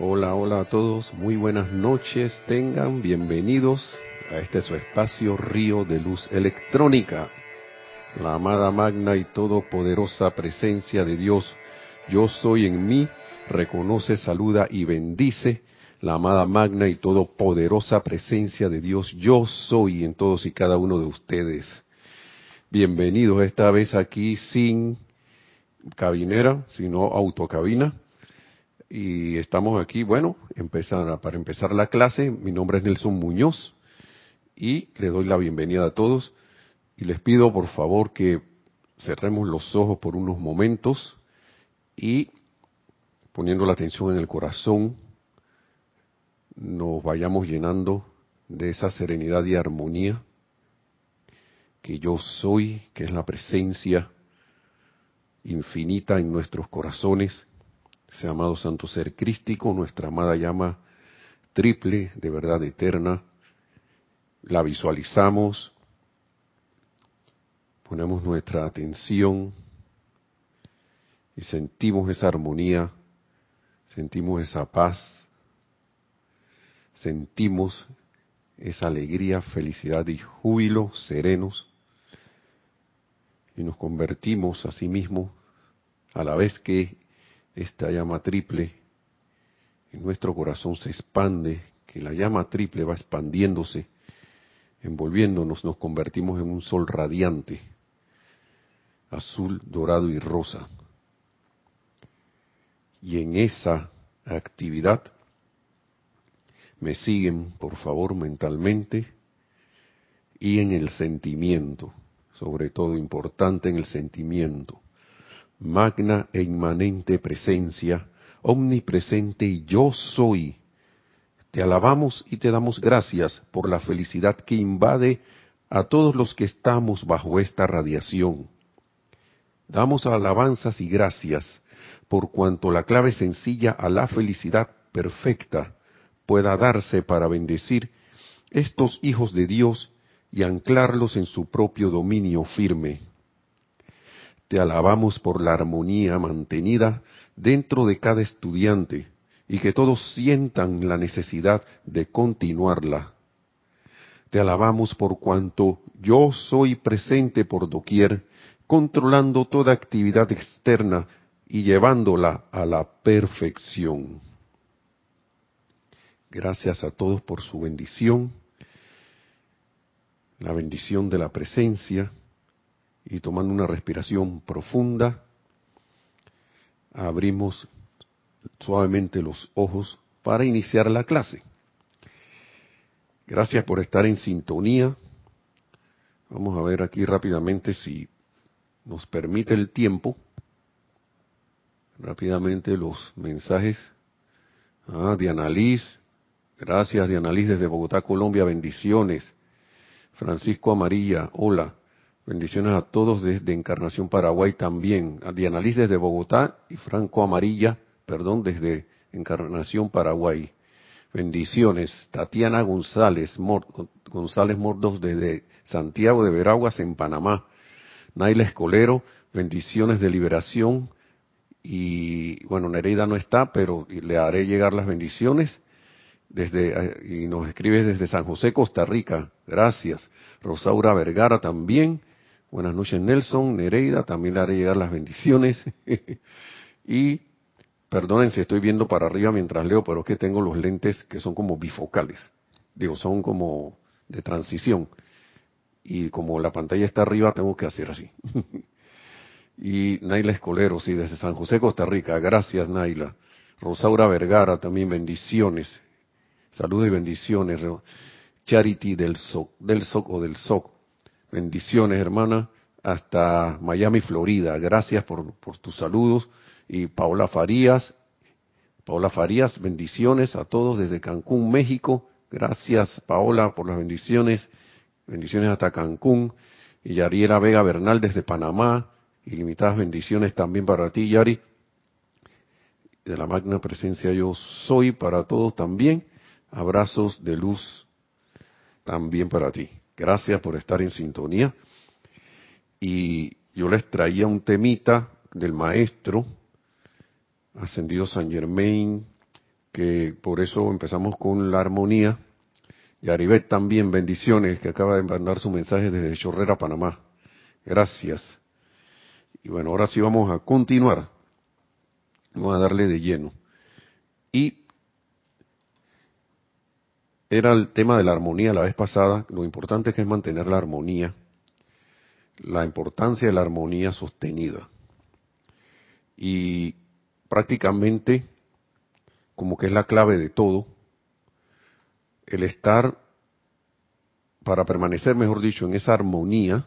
Hola, hola a todos, muy buenas noches, tengan bienvenidos a este su espacio Río de Luz Electrónica. La amada magna y todopoderosa presencia de Dios, yo soy en mí, reconoce, saluda y bendice la amada magna y todopoderosa presencia de Dios, yo soy en todos y cada uno de ustedes. Bienvenidos esta vez aquí sin cabinera, sino autocabina y estamos aquí, bueno, empezar, para empezar la clase. Mi nombre es Nelson Muñoz y le doy la bienvenida a todos y les pido por favor que cerremos los ojos por unos momentos y poniendo la atención en el corazón nos vayamos llenando de esa serenidad y armonía que yo soy, que es la presencia infinita en nuestros corazones ese amado santo ser crístico, nuestra amada llama triple de verdad eterna, la visualizamos, ponemos nuestra atención y sentimos esa armonía, sentimos esa paz, sentimos esa alegría, felicidad y júbilo serenos y nos convertimos a sí mismos a la vez que esta llama triple en nuestro corazón se expande, que la llama triple va expandiéndose, envolviéndonos, nos convertimos en un sol radiante, azul, dorado y rosa. Y en esa actividad me siguen, por favor, mentalmente y en el sentimiento, sobre todo importante en el sentimiento magna e inmanente presencia, omnipresente y yo soy. Te alabamos y te damos gracias por la felicidad que invade a todos los que estamos bajo esta radiación. Damos alabanzas y gracias por cuanto la clave sencilla a la felicidad perfecta pueda darse para bendecir estos hijos de Dios y anclarlos en su propio dominio firme. Te alabamos por la armonía mantenida dentro de cada estudiante y que todos sientan la necesidad de continuarla. Te alabamos por cuanto yo soy presente por doquier, controlando toda actividad externa y llevándola a la perfección. Gracias a todos por su bendición, la bendición de la presencia y tomando una respiración profunda, abrimos suavemente los ojos para iniciar la clase. Gracias por estar en sintonía. Vamos a ver aquí rápidamente si nos permite el tiempo. Rápidamente los mensajes. Ah, Diana Liz. Gracias, Diana Liz, desde Bogotá, Colombia. Bendiciones. Francisco Amarilla. Hola. Bendiciones a todos desde Encarnación Paraguay también. A Diana Liz desde Bogotá y Franco Amarilla, perdón, desde Encarnación Paraguay. Bendiciones. Tatiana González, González Mordos desde Santiago de Veraguas en Panamá. Naila Escolero, bendiciones de liberación. Y bueno, Nereida no está, pero le haré llegar las bendiciones. Desde, y nos escribe desde San José, Costa Rica. Gracias. Rosaura Vergara también Buenas noches Nelson, Nereida, también le haré llegar las bendiciones. y perdonen si estoy viendo para arriba mientras leo, pero es que tengo los lentes que son como bifocales. Digo, son como de transición. Y como la pantalla está arriba, tengo que hacer así. y Naila Escolero, sí, desde San José, Costa Rica. Gracias, Naila. Rosaura Vergara, también bendiciones. Saludos y bendiciones. Charity del SOC, del SOC o del SOC. Bendiciones, hermana, hasta Miami, Florida. Gracias por, tus saludos. Y Paola Farías, Paola Farías, bendiciones a todos desde Cancún, México. Gracias, Paola, por las bendiciones. Bendiciones hasta Cancún. Y Yariera Vega Bernal desde Panamá. Ilimitadas bendiciones también para ti, Yari. De la magna presencia yo soy para todos también. Abrazos de luz también para ti. Gracias por estar en sintonía. Y yo les traía un temita del maestro ascendido San Germain, que por eso empezamos con la armonía. Y Aribet también, bendiciones, que acaba de mandar su mensaje desde Chorrera, Panamá. Gracias. Y bueno, ahora sí vamos a continuar. Vamos a darle de lleno. Y era el tema de la armonía la vez pasada, lo importante que es mantener la armonía, la importancia de la armonía sostenida. Y prácticamente, como que es la clave de todo, el estar, para permanecer, mejor dicho, en esa armonía,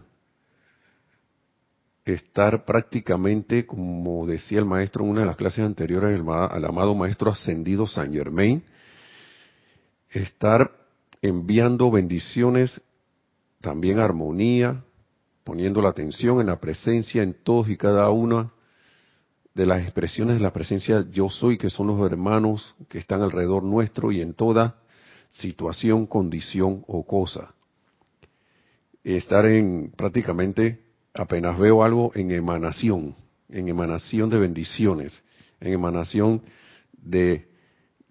estar prácticamente, como decía el maestro en una de las clases anteriores, al amado maestro ascendido Saint Germain, estar enviando bendiciones, también armonía, poniendo la atención en la presencia en todos y cada una de las expresiones de la presencia yo soy, que son los hermanos que están alrededor nuestro y en toda situación, condición o cosa. Estar en prácticamente, apenas veo algo, en emanación, en emanación de bendiciones, en emanación de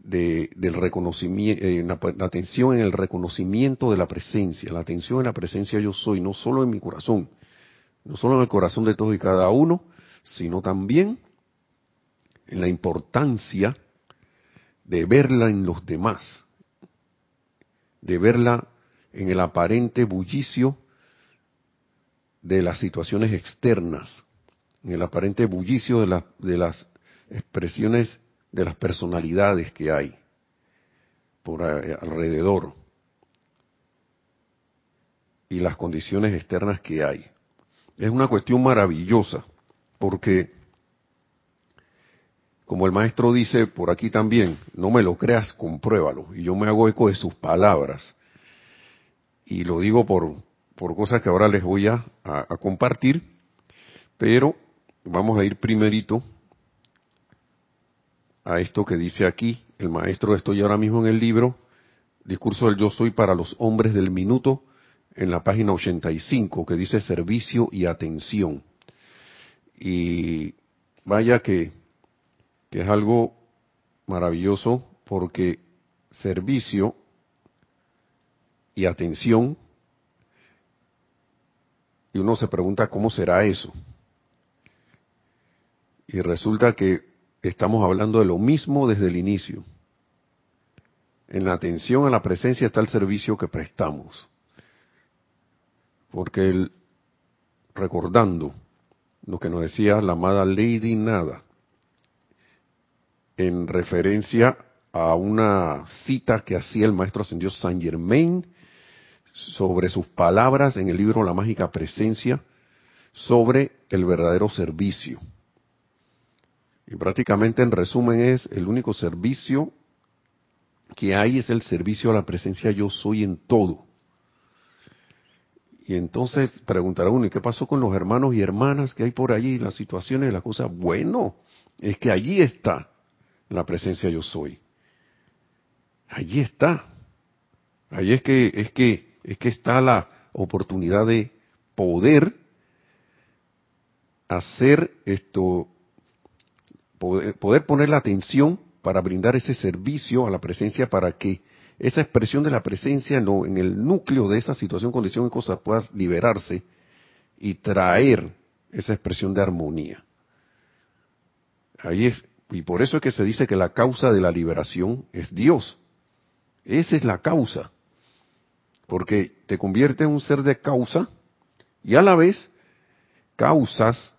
del reconocimiento, eh, la, atención en el reconocimiento de la presencia, la atención en la presencia yo soy, no solo en mi corazón, no solo en el corazón de todos y cada uno, sino también en la importancia de verla en los demás, de verla en el aparente bullicio de las situaciones externas, en el aparente bullicio de, de las expresiones de las personalidades que hay por alrededor y las condiciones externas que hay. Es una cuestión maravillosa porque, como el maestro dice por aquí también, no me lo creas, compruébalo. Y yo me hago eco de sus palabras. Y lo digo por, por cosas que ahora les voy a, a compartir, pero vamos a ir primerito a esto que dice aquí el maestro, estoy ahora mismo en el libro, Discurso del Yo Soy para los Hombres del Minuto, en la página 85, que dice servicio y atención. Y vaya que, que es algo maravilloso porque servicio y atención, y uno se pregunta cómo será eso. Y resulta que estamos hablando de lo mismo desde el inicio. En la atención a la presencia está el servicio que prestamos. Porque el, recordando lo que nos decía la amada Lady Nada, en referencia a una cita que hacía el maestro ascendió Saint Germain sobre sus palabras en el libro La mágica presencia sobre el verdadero servicio. Y prácticamente en resumen es el único servicio que hay es el servicio a la presencia yo soy en todo. Y entonces preguntará uno, ¿y qué pasó con los hermanos y hermanas que hay por allí, las situaciones, las cosas? Bueno, es que allí está la presencia yo soy. Allí está. Allí es que, es que, es que está la oportunidad de poder hacer esto, poder, poner la atención para brindar ese servicio a la presencia para que esa expresión de la presencia en el núcleo de esa situación, condición y cosa pueda liberarse y traer esa expresión de armonía. Ahí es, y por eso es que se dice que la causa de la liberación es Dios. Esa es la causa. Porque te convierte en un ser de causa y a la vez causas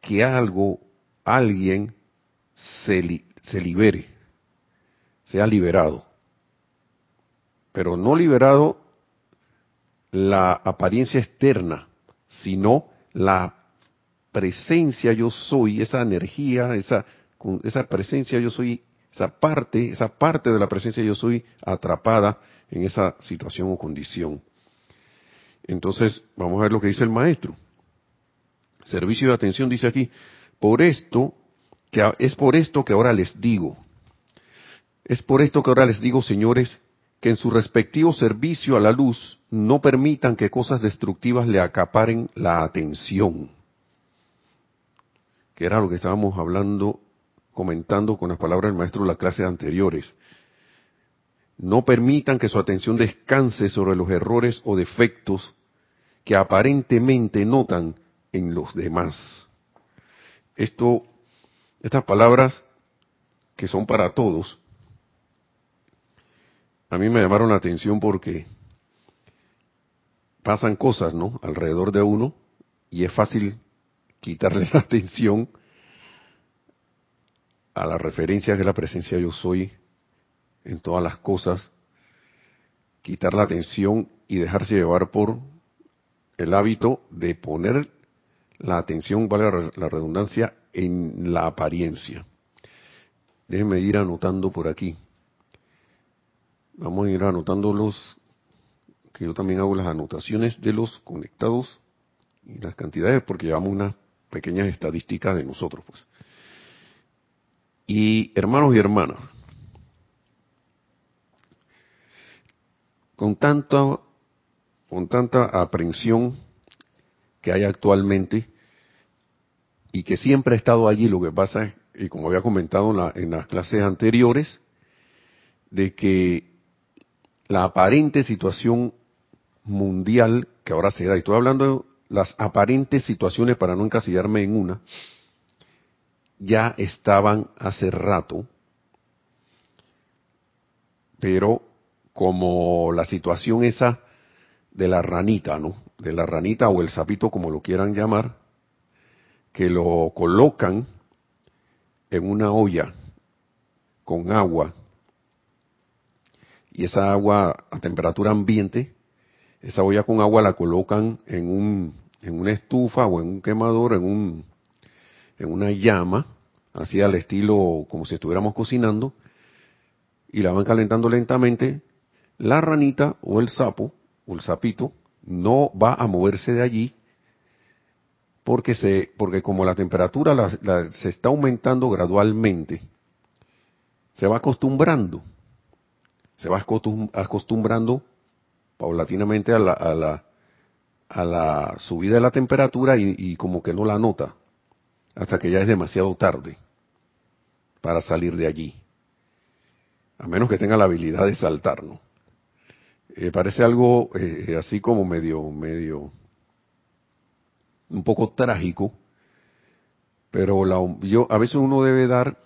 que algo alguien se, se libere, sea liberado. Pero no liberado la apariencia externa, sino la presencia yo soy, esa energía, esa, esa presencia yo soy, esa parte, esa parte de la presencia yo soy atrapada en esa situación o condición. Entonces, vamos a ver lo que dice el maestro. Servicio de atención dice aquí, por esto, que es por esto que ahora les digo, es por esto que ahora les digo, señores, que en su respectivo servicio a la luz no permitan que cosas destructivas le acaparen la atención. Que era lo que estábamos hablando comentando con las palabras del maestro las clases anteriores. No permitan que su atención descanse sobre los errores o defectos que aparentemente notan en los demás. Esto, estas palabras que son para todos, a mí me llamaron la atención porque pasan cosas, ¿no? Alrededor de uno y es fácil quitarle la atención a la referencia que es la presencia yo soy en todas las cosas, quitar la atención y dejarse llevar por el hábito de poner la atención, vale la redundancia, en la apariencia. Déjenme ir anotando por aquí. Vamos a ir anotando los, que yo también hago las anotaciones de los conectados y las cantidades porque llevamos unas pequeñas estadísticas de nosotros, pues. Y hermanos y hermanas, con tanta, con tanta aprensión que hay actualmente y que siempre ha estado allí, lo que pasa es, y como había comentado en, en las clases anteriores, de que la aparente situación mundial que ahora se da, y estoy hablando de las aparentes situaciones para no encasillarme en una, ya estaban hace rato, pero como la situación esa de la ranita, ¿no? De la ranita o el sapito, como lo quieran llamar, que lo colocan en una olla con agua y esa agua a temperatura ambiente, esa olla con agua la colocan en un en una estufa o en un quemador, en un en una llama, así al estilo como si estuviéramos cocinando, y la van calentando lentamente, la ranita o el sapo el sapito no va a moverse de allí porque se porque como la temperatura se está aumentando gradualmente se va acostumbrando se va acostumbrando paulatinamente a la, a la, a la subida de la temperatura y como que no la nota hasta que ya es demasiado tarde para salir de allí. A menos que tenga la habilidad de saltar, ¿no? Eh, parece algo eh, así como medio, medio, un poco trágico, pero la, yo, a veces uno debe dar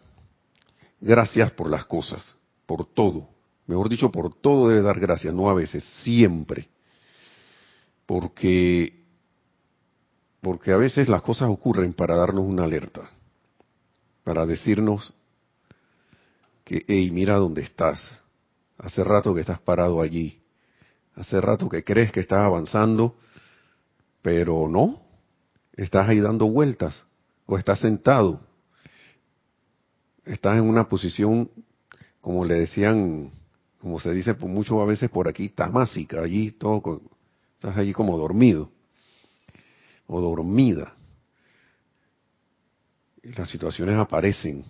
gracias por las cosas, por todo. Mejor dicho, por todo debe dar gracias, no a veces, siempre. Porque porque a veces las cosas ocurren para darnos una alerta, para decirnos que, hey, mira dónde estás. Hace rato que estás parado allí. Hace rato que crees que estás avanzando, pero no. Estás ahí dando vueltas o estás sentado. Estás en una posición, como le decían, como se dice mucho a veces por aquí, tamásica, allí todo, estás allí como dormido o dormida. Y las situaciones aparecen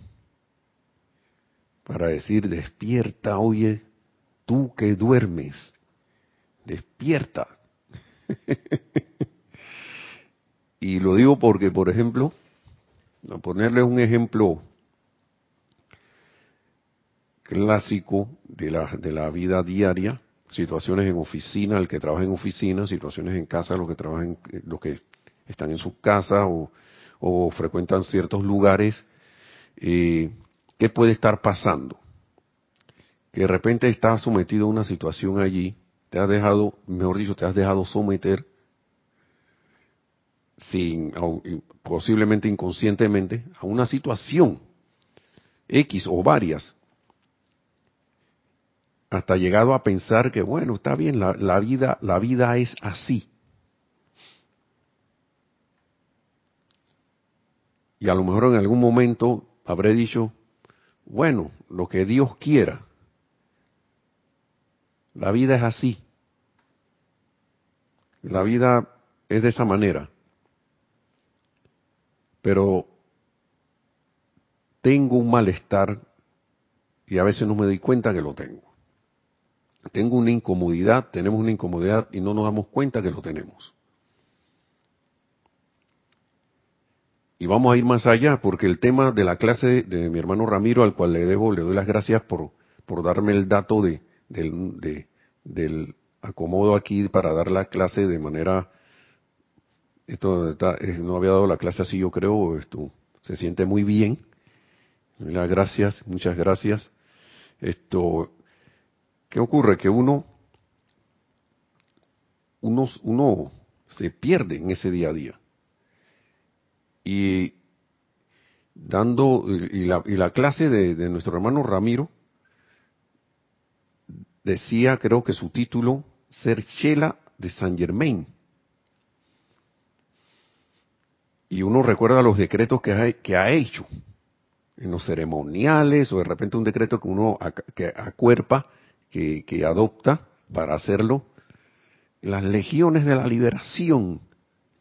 para decir, despierta, oye, tú que duermes, despierta. y lo digo porque, por ejemplo, a ponerles un ejemplo clásico de la, de la vida diaria, situaciones en oficina, el que trabaja en oficina, situaciones en casa, los que trabajan, los que están en sus casas o, frecuentan ciertos lugares, eh, ¿qué puede estar pasando? Que de repente estás sometido a una situación allí, te has dejado, mejor dicho, te has dejado someter sin, posiblemente inconscientemente, a una situación X o varias, hasta llegado a pensar que bueno, está bien, la, la vida, la vida es así. Y a lo mejor en algún momento habré dicho, bueno, lo que Dios quiera. La vida es así. La vida es de esa manera. Pero tengo un malestar y a veces no me doy cuenta que lo tengo. Tengo una incomodidad, tenemos una incomodidad y no nos damos cuenta que lo tenemos. y vamos a ir más allá, porque el tema de la clase de, mi hermano Ramiro, al cual le debo, le doy las gracias por, por darme el dato de, del, del acomodo aquí para dar la clase de manera esto no había dado la clase así yo creo esto se siente muy bien. Gracias muchas gracias. Esto qué ocurre que uno uno uno se pierde en ese día a día. Y dando y la, y la clase de, de nuestro hermano Ramiro decía creo que su título ser chela de Saint Germain. Y uno recuerda los decretos que ha, que ha hecho en los ceremoniales o de repente un decreto que uno que acuerpa, que, que adopta para hacerlo. Las legiones de la liberación,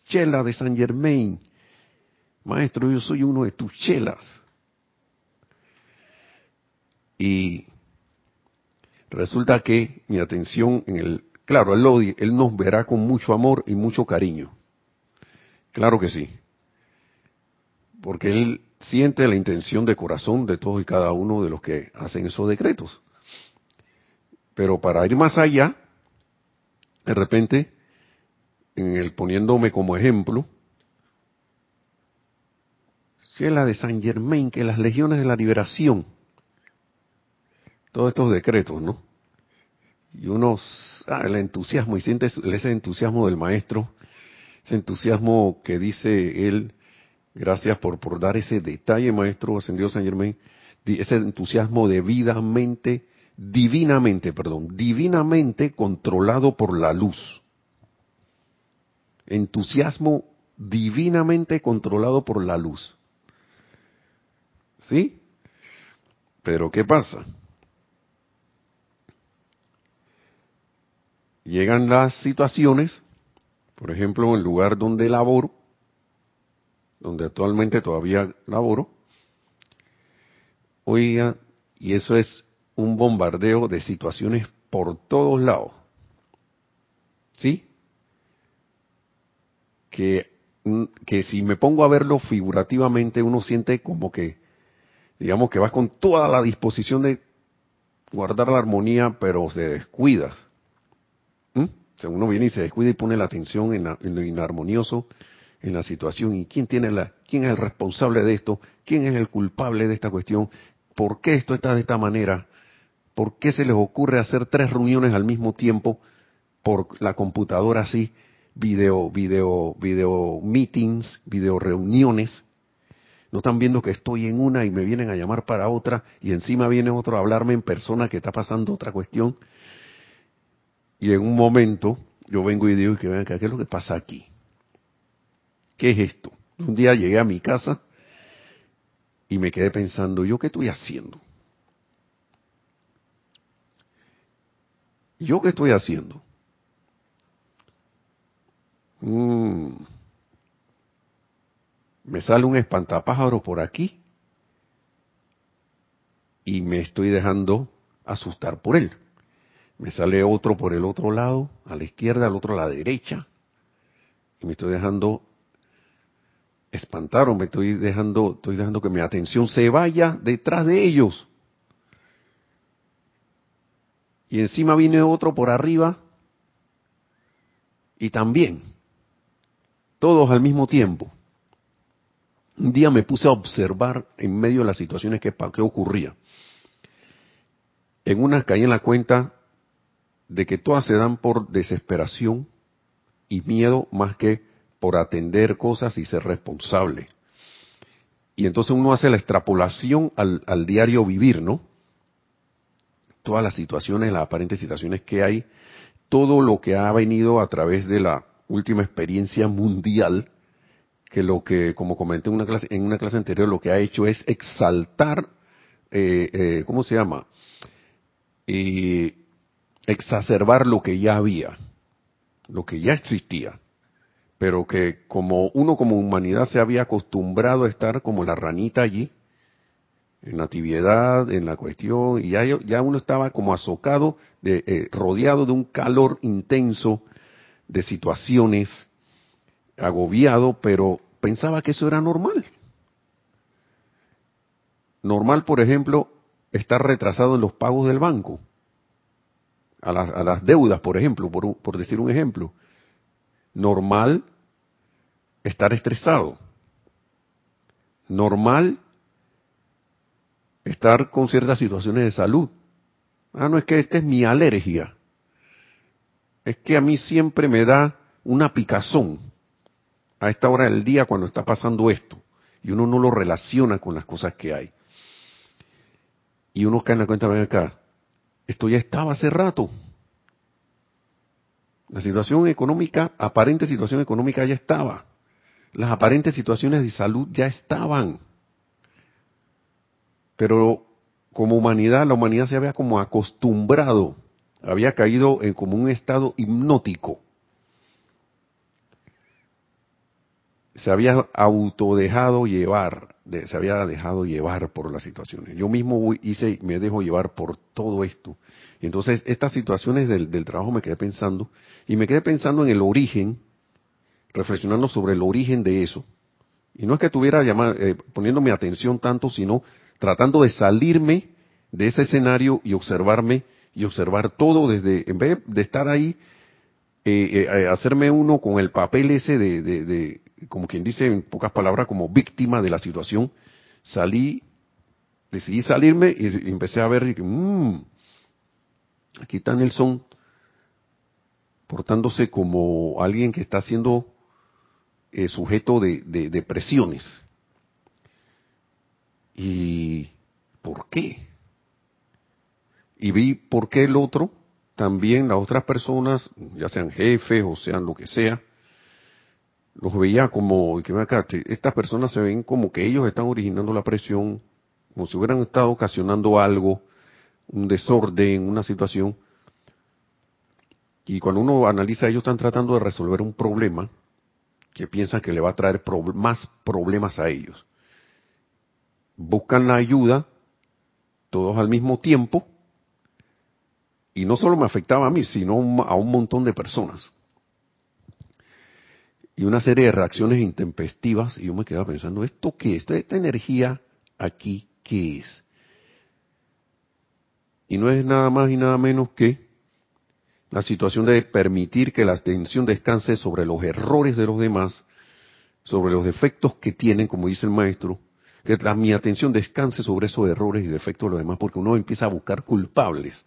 chela de Saint Germain. Maestro, yo soy uno de tus chelas. Y resulta que mi atención en el Claro, él, él nos verá con mucho amor y mucho cariño. Claro que sí. Porque Él siente la intención de corazón de todos y cada uno de los que hacen esos decretos. Pero para ir más allá, de repente, en el poniéndome como ejemplo, que la de San Germain, que las legiones de la liberación, todos estos decretos, ¿no? Y uno, ah, el entusiasmo, y siente ese entusiasmo del maestro, ese entusiasmo que dice él, gracias por, por dar ese detalle, maestro ascendido San Germain, ese entusiasmo debidamente, divinamente, perdón, divinamente controlado por la luz. Entusiasmo divinamente controlado por la luz. ¿Sí? Pero ¿qué pasa? Llegan las situaciones, por ejemplo, el lugar donde laboro, donde actualmente todavía laboro, oiga, y eso es un bombardeo de situaciones por todos lados. ¿Sí? Que, que si me pongo a verlo figurativamente, uno siente como que, digamos que vas con toda la disposición de guardar la armonía, pero se descuidas uno viene y se descuida y pone la atención en, lo inarmonioso, en la situación, y quién tiene la, quién es el responsable de esto, quién es el culpable de esta cuestión, por qué esto está de esta manera, por qué se les ocurre hacer tres reuniones al mismo tiempo por la computadora así, video, video, video meetings, video reuniones. No están viendo que estoy en una y me vienen a llamar para otra y encima viene otro a hablarme en persona que está pasando otra cuestión y en un momento yo vengo y digo que vean ¿qué es lo que pasa aquí? ¿Qué es esto? Un día llegué a mi casa y me quedé pensando, ¿yo qué estoy haciendo? ¿Yo qué estoy haciendo? Mm. me sale un espantapájaro por aquí y me estoy dejando asustar por él me sale otro por el otro lado, a la izquierda, al otro a la derecha, y me estoy dejando espantar o me estoy dejando, estoy dejando que mi atención se vaya detrás de ellos. Y encima viene otro por arriba y también, todos al mismo tiempo. Un día me puse a observar en medio de las situaciones que, que ocurría. En una caí en la cuenta de que todas se dan por desesperación y miedo más que por atender cosas y ser responsable. Y entonces uno hace la extrapolación al, al diario vivir, ¿no? Todas las situaciones, las aparentes situaciones que hay, todo lo que ha venido a través de la última experiencia mundial, que lo que, como comenté en una clase, en una clase anterior, lo que ha hecho es exaltar, eh, eh, ¿cómo se llama? Eh, exacerbar lo que ya había, lo que ya existía, pero que como uno como humanidad se había acostumbrado a estar como la ranita allí, en la tibiedad, en la cuestión, y ya, ya uno estaba como azocado, de, eh, rodeado de un calor intenso, de situaciones, agobiado, pero, pensaba que eso era normal. Normal, por ejemplo, estar retrasado en los pagos del banco, a las, deudas, por ejemplo, por, por decir un ejemplo. Normal estar estresado. Normal estar con ciertas situaciones de salud. Ah, no es que esta es mi alergia. Es que a mí siempre me da una picazón a esta hora del día cuando está pasando esto. Y uno no lo relaciona con las cosas que hay. Y uno cae en la cuenta, ven acá, esto ya estaba hace rato. La situación económica, aparente situación económica ya estaba. Las aparentes situaciones de salud ya estaban. Pero como humanidad, la humanidad se había como acostumbrado, había caído en como un estado hipnótico. Se había autodejado llevar, se había dejado llevar por las situaciones. Yo mismo hice, me dejo llevar por todo esto. Entonces, estas situaciones del, del trabajo me quedé pensando, y me quedé pensando en el origen, reflexionando sobre el origen de eso. Y no es que estuviera eh, poniendo mi atención tanto, sino tratando de salirme de ese escenario y observarme y observar todo desde, en vez de estar ahí, eh, eh, hacerme uno con el papel ese de, de, como quien dice en pocas palabras, como víctima de la situación, salí, decidí salirme y empecé a ver, mmm, aquí está Nelson portándose como alguien que está siendo eh, sujeto de presiones. ¿Y por qué? Y vi por qué el otro, también las otras personas, ya sean jefes o sean lo que sea, los veía como, que acá, estas personas se ven como que ellos están originando la presión, como si hubieran estado ocasionando algo, un desorden, una situación. Y cuando uno analiza, ellos están tratando de resolver un problema que piensan que le va a traer más problemas a ellos buscan la ayuda todos al mismo tiempo y no solo me afectaba a mí, sino a un montón de personas. Y una serie de reacciones intempestivas y yo me quedaba pensando, ¿esto qué es? ¿Esta energía aquí qué es? Y no es nada más y nada menos que la situación de permitir que la atención descanse sobre los errores de los demás, sobre los defectos que tienen, como dice el maestro, que mi atención descanse sobre esos errores y defectos de los demás, porque uno empieza a buscar culpables,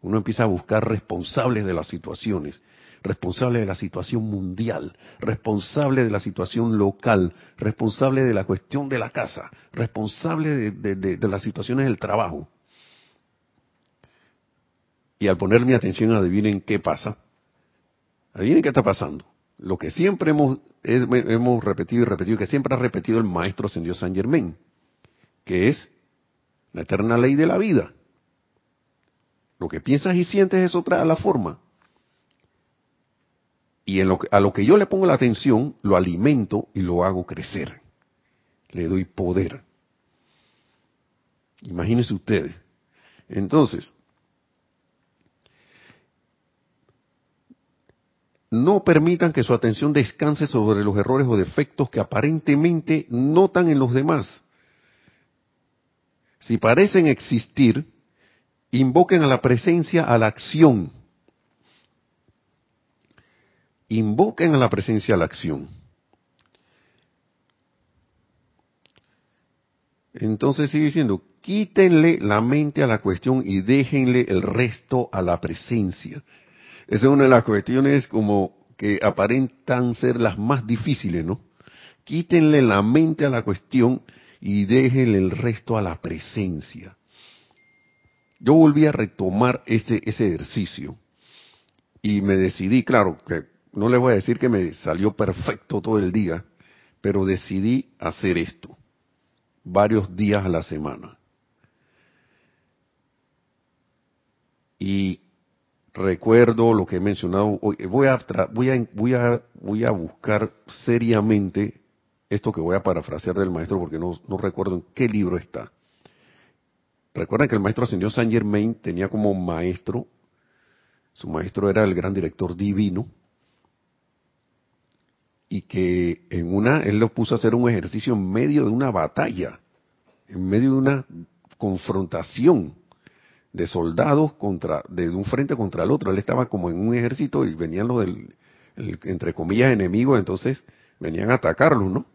uno empieza a buscar responsables de las situaciones, responsables de la situación mundial, responsables de la situación local, responsables de la cuestión de la casa, responsables de, las situaciones del trabajo. Y al poner mi atención, adivinen qué pasa. Adivinen qué está pasando. Lo que siempre hemos hemos repetido y repetido, que siempre ha repetido el maestro ascendió San Germain, que es la eterna ley de la vida. Lo que piensas y sientes eso trae la forma. Y en lo a lo que yo le pongo la atención, lo alimento y lo hago crecer. Le doy poder. Imagínense ustedes. Entonces, no permitan que su atención descanse sobre los errores o defectos que aparentemente notan en los demás. Si parecen existir, invoquen a la presencia a la acción. Invoquen a la presencia a la acción. Entonces sigue diciendo, quítenle la mente a la cuestión y déjenle el resto a la presencia. Esa es una de las cuestiones como que aparentan ser las más difíciles, ¿no? Quítenle la mente a la cuestión y déjenle el resto a la presencia. Yo volví a retomar este, ese ejercicio y me decidí, claro, que no le voy a decir que me salió perfecto todo el día, pero decidí hacer esto varios días a la semana. Y recuerdo lo que he mencionado hoy. Voy a, voy a, voy a, voy a buscar seriamente esto que voy a parafrasear del maestro porque no, no recuerdo en qué libro está. Recuerden que el maestro ascendió Saint Germain tenía como maestro, su maestro era el gran director divino, y que en una, él los puso a hacer un ejercicio en medio de una batalla, en medio de una confrontación de soldados contra, de un frente contra el otro. Él estaba como en un ejército y venían los del, entre comillas, enemigos, entonces venían a atacarlo, ¿no?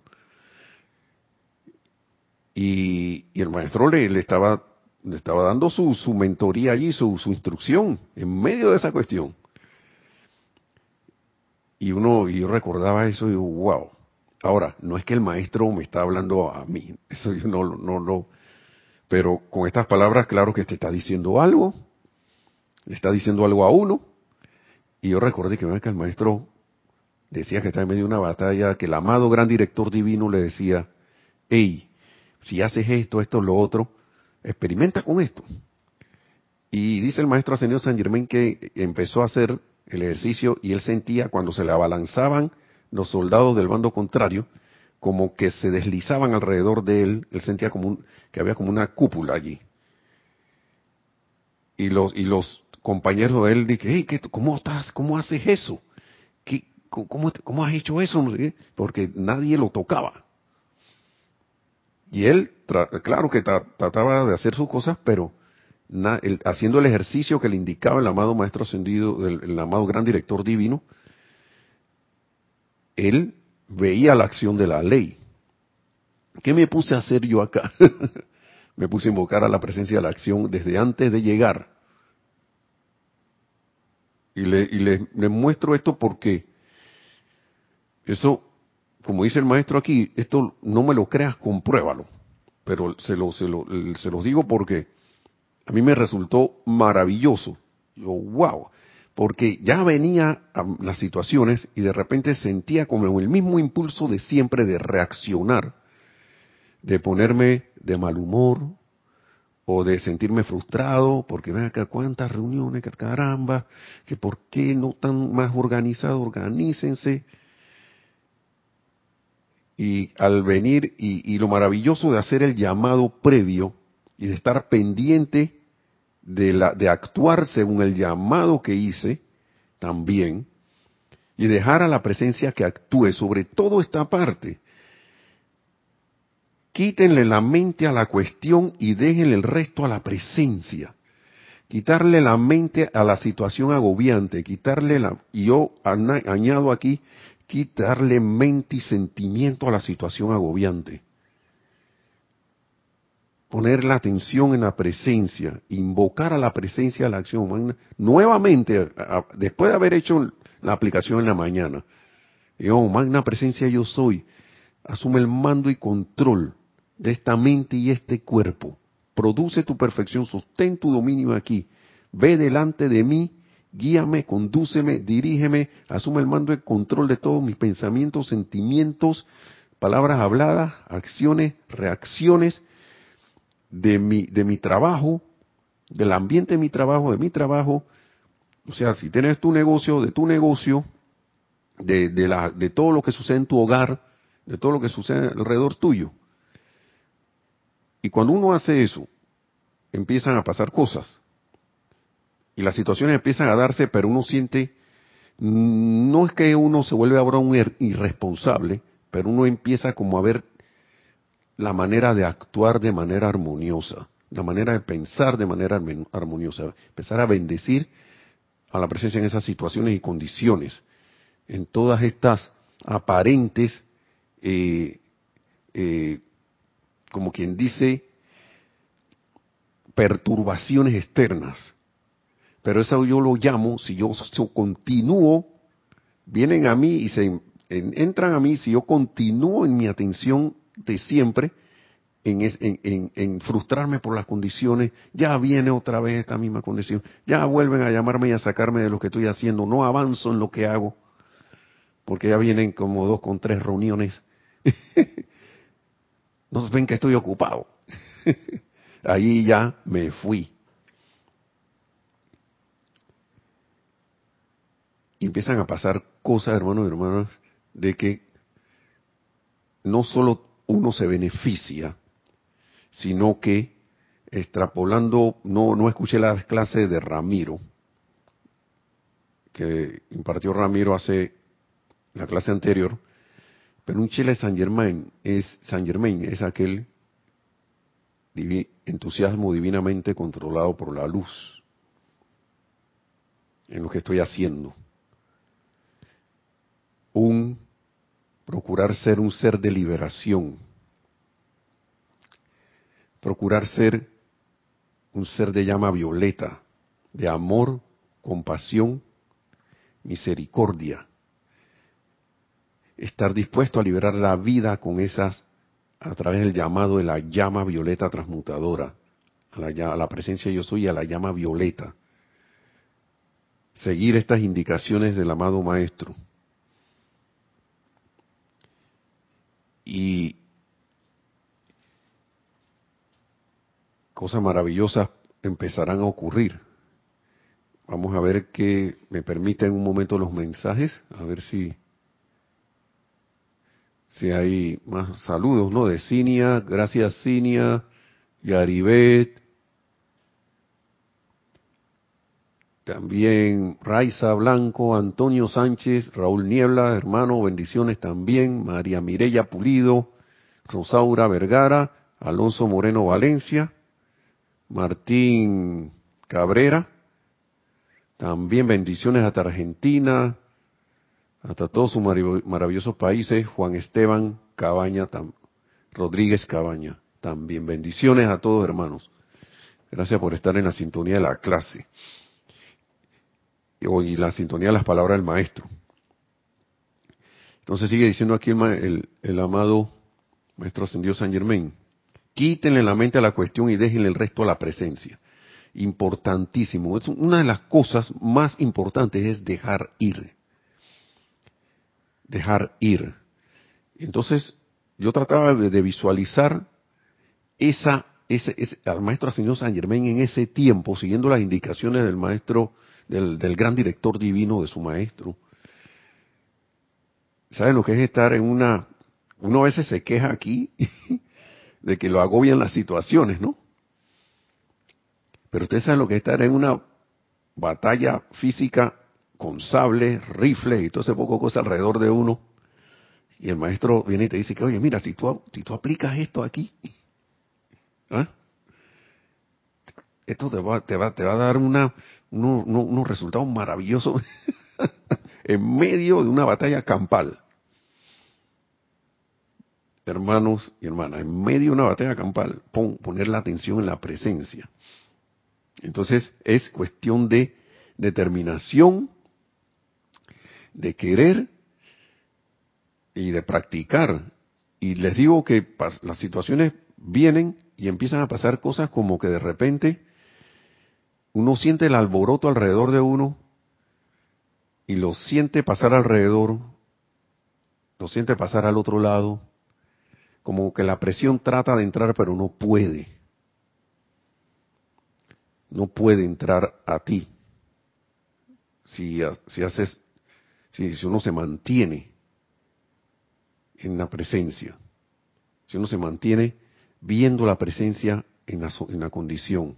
Y, el maestro le, le, estaba, le estaba dando su, su mentoría allí, su, su instrucción, en medio de esa cuestión. Y uno, y yo recordaba eso y digo, wow. Ahora, no es que el maestro me está hablando a mí, eso yo no, no, no, pero con estas palabras, claro que te está diciendo algo, le está diciendo algo a uno. Y yo recordé que, que el maestro decía que estaba en medio de una batalla, que el amado gran director divino le decía, hey, si haces esto, esto, lo otro, experimenta con esto. Y dice el maestro Ascendido San Germán que empezó a hacer el ejercicio y él sentía cuando se le abalanzaban los soldados del bando contrario, como que se deslizaban alrededor de él, él sentía como un, que había como una cúpula allí. Y los, y los compañeros de él dije, hey, ¿cómo estás? ¿Cómo haces eso? ¿Qué, cómo, cómo, has hecho eso? Porque nadie lo tocaba. Y él, claro que trataba de hacer sus cosas, pero haciendo el ejercicio que le indicaba el amado Maestro Ascendido, el amado Gran Director Divino, él veía la acción de la ley. ¿Qué me puse a hacer yo acá? me puse a invocar a la presencia de la acción desde antes de llegar. Y le, y le, muestro esto porque eso, como dice el maestro aquí, esto no me lo creas, compruébalo. Pero se lo, se lo, se los digo porque a mí me resultó maravilloso. Yo, wow porque ya venía a las situaciones y de repente sentía como el mismo impulso de siempre de reaccionar, de ponerme de mal humor o de sentirme frustrado, porque ven acá cuántas reuniones, que caramba, que por qué no tan más organizado, organícense. Y al venir, y, y lo maravilloso de hacer el llamado previo y de estar pendiente de, la, de actuar según el llamado que hice también y dejar a la presencia que actúe sobre todo esta parte. Quítenle la mente a la cuestión y déjenle el resto a la presencia. Quitarle la mente a la situación agobiante, quitarle la, y yo añado aquí, quitarle mente y sentimiento a la situación agobiante poner la atención en la presencia, invocar a la presencia de la acción magna, nuevamente, después de haber hecho la aplicación en la mañana, yo, magna presencia yo soy, asume el mando y control de esta mente y este cuerpo, produce tu perfección, sostén tu dominio aquí, ve delante de mí, guíame, condúceme, dirígeme, asume el mando y control de todos mis pensamientos, sentimientos, palabras habladas, acciones, reacciones, de mi, de mi trabajo, del ambiente de mi trabajo, de mi trabajo, o sea, si tienes tu negocio, de tu negocio, de, de, la, de todo lo que sucede en tu hogar, de todo lo que sucede alrededor tuyo. Y cuando uno hace eso, empiezan a pasar cosas. Y las situaciones empiezan a darse, pero uno siente, no es que uno se vuelve ahora un irresponsable, pero uno empieza como a ver la manera de actuar de manera armoniosa, la manera de pensar de manera armoniosa, empezar a bendecir a la presencia en esas situaciones y condiciones, en todas estas aparentes, eh, eh, como quien dice, perturbaciones externas. Pero eso yo lo llamo, si yo, continúo, vienen a mí y se entran a mí, si yo continúo en mi atención de siempre en, en, frustrarme por las condiciones, ya viene otra vez esta misma condición, ya vuelven a llamarme y a sacarme de lo que estoy haciendo, no avanzo en lo que hago, porque ya vienen como dos con tres reuniones. no ven que estoy ocupado. Ahí ya me fui. Y empiezan a pasar cosas, hermanos y hermanas, de que no solo uno se beneficia, sino que extrapolando, no, no escuché las clases de Ramiro, que impartió Ramiro hace la clase anterior, Pero un Chile San Germain es San Germain es aquel entusiasmo divinamente controlado por la luz en lo que estoy haciendo. Un procurar ser un ser de liberación. Procurar ser un ser de llama violeta, de amor, compasión, misericordia. Estar dispuesto a liberar la vida con esas, a través del llamado de la llama violeta transmutadora, a la, a la presencia yo soy, a la llama violeta. Seguir estas indicaciones del amado Maestro. Y cosas maravillosas empezarán a ocurrir. Vamos a ver qué me permiten un momento los mensajes, a ver si si hay más saludos, ¿no? De Cinia, gracias Cinia, Yaribet, también Raiza Blanco, Antonio Sánchez, Raúl Niebla, hermano, bendiciones también, María Mirella Pulido, Rosaura Vergara, Alonso Moreno Valencia, Martín Cabrera, también bendiciones hasta Argentina, hasta todos sus maravillosos países, Juan Esteban Cabaña, Rodríguez Cabaña, también. Bendiciones a todos hermanos. Gracias por estar en la sintonía de la clase y la sintonía de las palabras del maestro. Entonces sigue diciendo aquí el, amado maestro ascendido San Germain. Quítenle la mente a la cuestión y déjenle el resto a la presencia. Importantísimo. Es una de las cosas más importantes es dejar ir. Dejar ir. Entonces, yo trataba de, visualizar esa, ese, al maestro ascendido San Germain en ese tiempo, siguiendo las indicaciones del maestro, del, del gran director divino de su maestro. ¿Saben lo que es estar en una, uno a veces se queja aquí de que lo agobian las situaciones, ¿no? Pero ustedes saben lo que es estar en una batalla física con sables, rifles y todo ese poco cosa alrededor de uno. Y el maestro viene y te dice que, oye, mira, si tú, si tú aplicas esto aquí, ¿ah? esto te va, te, va, te va a dar una, unos resultados maravillosos en medio de una batalla campal hermanos y hermanas, en medio de una batalla campal, poner la atención en la presencia. Entonces es cuestión de determinación, de querer y de practicar. Y les digo que las situaciones vienen y empiezan a pasar cosas como que de repente uno siente el alboroto alrededor de uno y lo siente pasar alrededor, lo siente pasar al otro lado, como que la presión trata de entrar pero no puede. No puede entrar a ti. Si, si haces, si, uno se mantiene en la presencia, si uno se mantiene viendo la presencia en la, en la condición.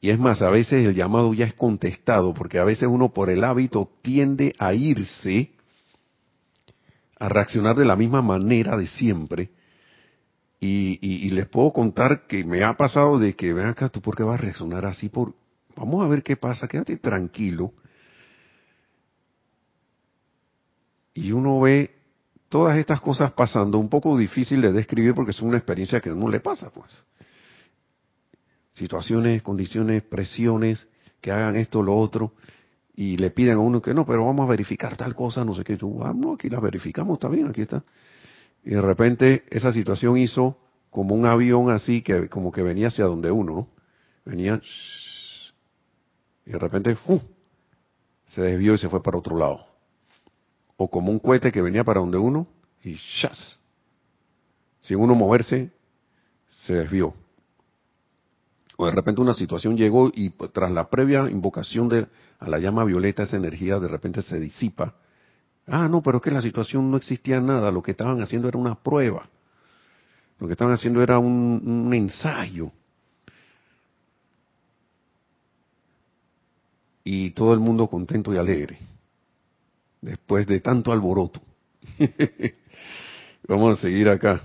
Y es más, a veces el llamado ya es contestado, porque a veces uno por el hábito tiende a irse a reaccionar de la misma manera de siempre. Y, les puedo contar que me ha pasado de que, ven acá, ¿tú por qué vas a reaccionar así? Por, vamos a ver qué pasa, quédate tranquilo. Y uno ve todas estas cosas pasando, un poco difícil de describir porque es una experiencia que a uno le pasa, pues. Situaciones, condiciones, presiones, que hagan esto, lo otro y le piden a uno que no, pero vamos a verificar tal cosa, no sé qué, tú, ah, no, aquí la verificamos, está bien, aquí está. Y de repente esa situación hizo como un avión así, que como que venía hacia donde uno, ¿no? Venía, y de repente, se desvió y se fue para otro lado. O como un cohete que venía para donde uno, y ¡chas! Sin uno moverse, se desvió o de repente una situación llegó y pues, tras la previa invocación de a la llama violeta esa energía de repente se disipa. Ah, no, pero es que la situación no existía nada, lo que estaban haciendo era una prueba. Lo que estaban haciendo era un, un ensayo. Y todo el mundo contento y alegre, después de tanto alboroto, Vamos a seguir acá.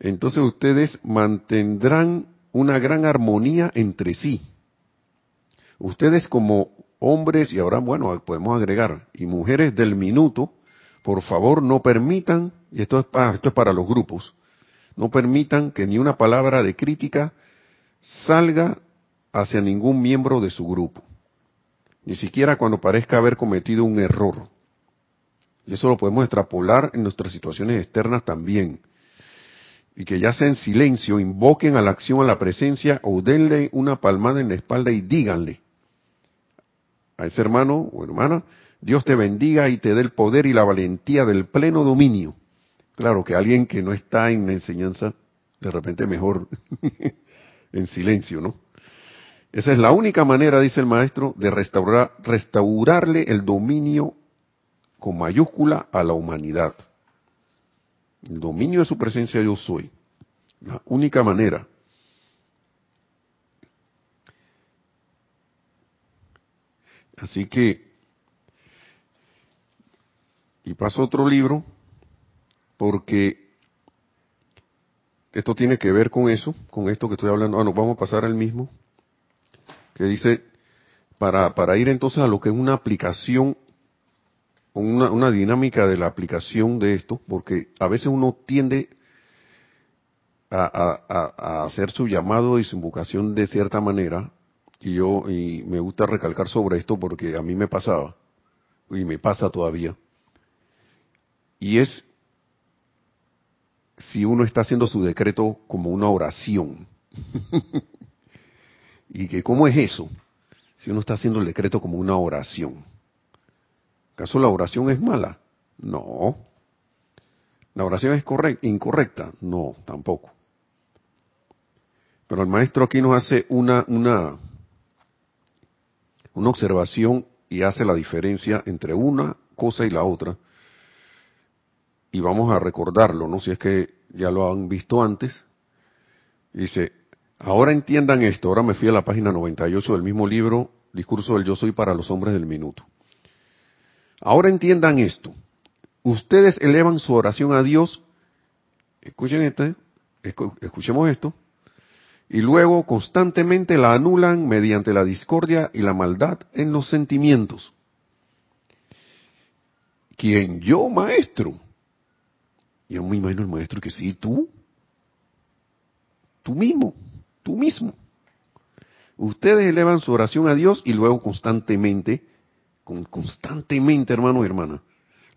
Entonces ustedes mantendrán una gran armonía entre sí. Ustedes como hombres, y ahora bueno, podemos agregar, y mujeres del minuto, por favor no permitan, y esto es, para, esto es para los grupos, no permitan que ni una palabra de crítica salga hacia ningún miembro de su grupo, ni siquiera cuando parezca haber cometido un error. Y eso lo podemos extrapolar en nuestras situaciones externas también. Y que ya sea en silencio, invoquen a la acción, a la presencia, o denle una palmada en la espalda y díganle a ese hermano o hermana, Dios te bendiga y te dé el poder y la valentía del pleno dominio. Claro que alguien que no está en la enseñanza, de repente mejor en silencio, ¿no? Esa es la única manera, dice el maestro, de restaurar, restaurarle el dominio con mayúscula a la humanidad. El dominio de su presencia yo soy. La única manera. Así que, y paso otro libro, porque esto tiene que ver con eso, con esto que estoy hablando. Ah, nos vamos a pasar al mismo, que dice, para, para ir entonces a lo que es una aplicación una, una dinámica de la aplicación de esto, porque a veces uno tiende a, hacer su llamado y su invocación de cierta manera, y yo y me gusta recalcar sobre esto porque a mí me pasaba, y me pasa todavía, y es si uno está haciendo su decreto como una oración. y que cómo es eso, si uno está haciendo el decreto como una oración. ¿Acaso la oración es mala? No. ¿La oración es incorrecta? No, tampoco. Pero el maestro aquí nos hace una, una, una observación y hace la diferencia entre una cosa y la otra. Y vamos a recordarlo, ¿no? Si es que ya lo han visto antes. Dice, ahora entiendan esto. Ahora me fui a la página 98 del mismo libro, Discurso del Yo Soy para los Hombres del Minuto. Ahora entiendan esto. Ustedes elevan su oración a Dios. Escuchen esto, escuchemos esto. Y luego constantemente la anulan mediante la discordia y la maldad en los sentimientos. ¿Quién? Yo, maestro. Yo me imagino el maestro que sí, tú. Tú mismo. Tú mismo. Ustedes elevan su oración a Dios y luego constantemente constantemente, hermano y hermana,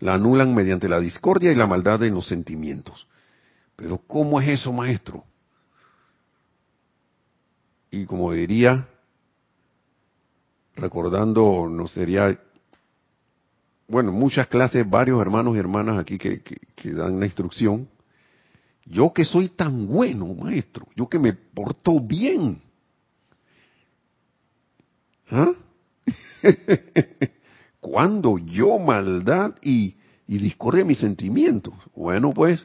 la anulan mediante la discordia y la maldad en los sentimientos. Pero ¿cómo es eso, maestro? Y como diría, recordando, no sería, bueno, muchas clases, varios hermanos y hermanas aquí que, dan la instrucción, yo que soy tan bueno, maestro, yo que me porto bien. ¿Ah? cuando yo maldad y, y discordia mis sentimientos? Bueno, pues,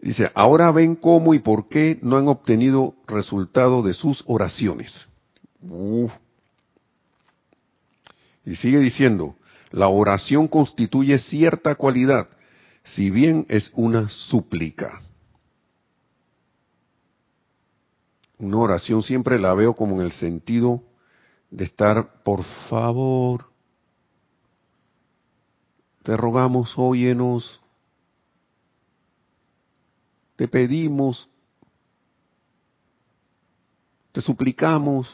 dice, ahora ven cómo y por qué no han obtenido resultado de sus oraciones. Y sigue diciendo, la oración constituye cierta cualidad, si bien es una súplica. Una oración siempre la veo como en el sentido de estar, por favor, te rogamos, óyenos, te pedimos, te suplicamos.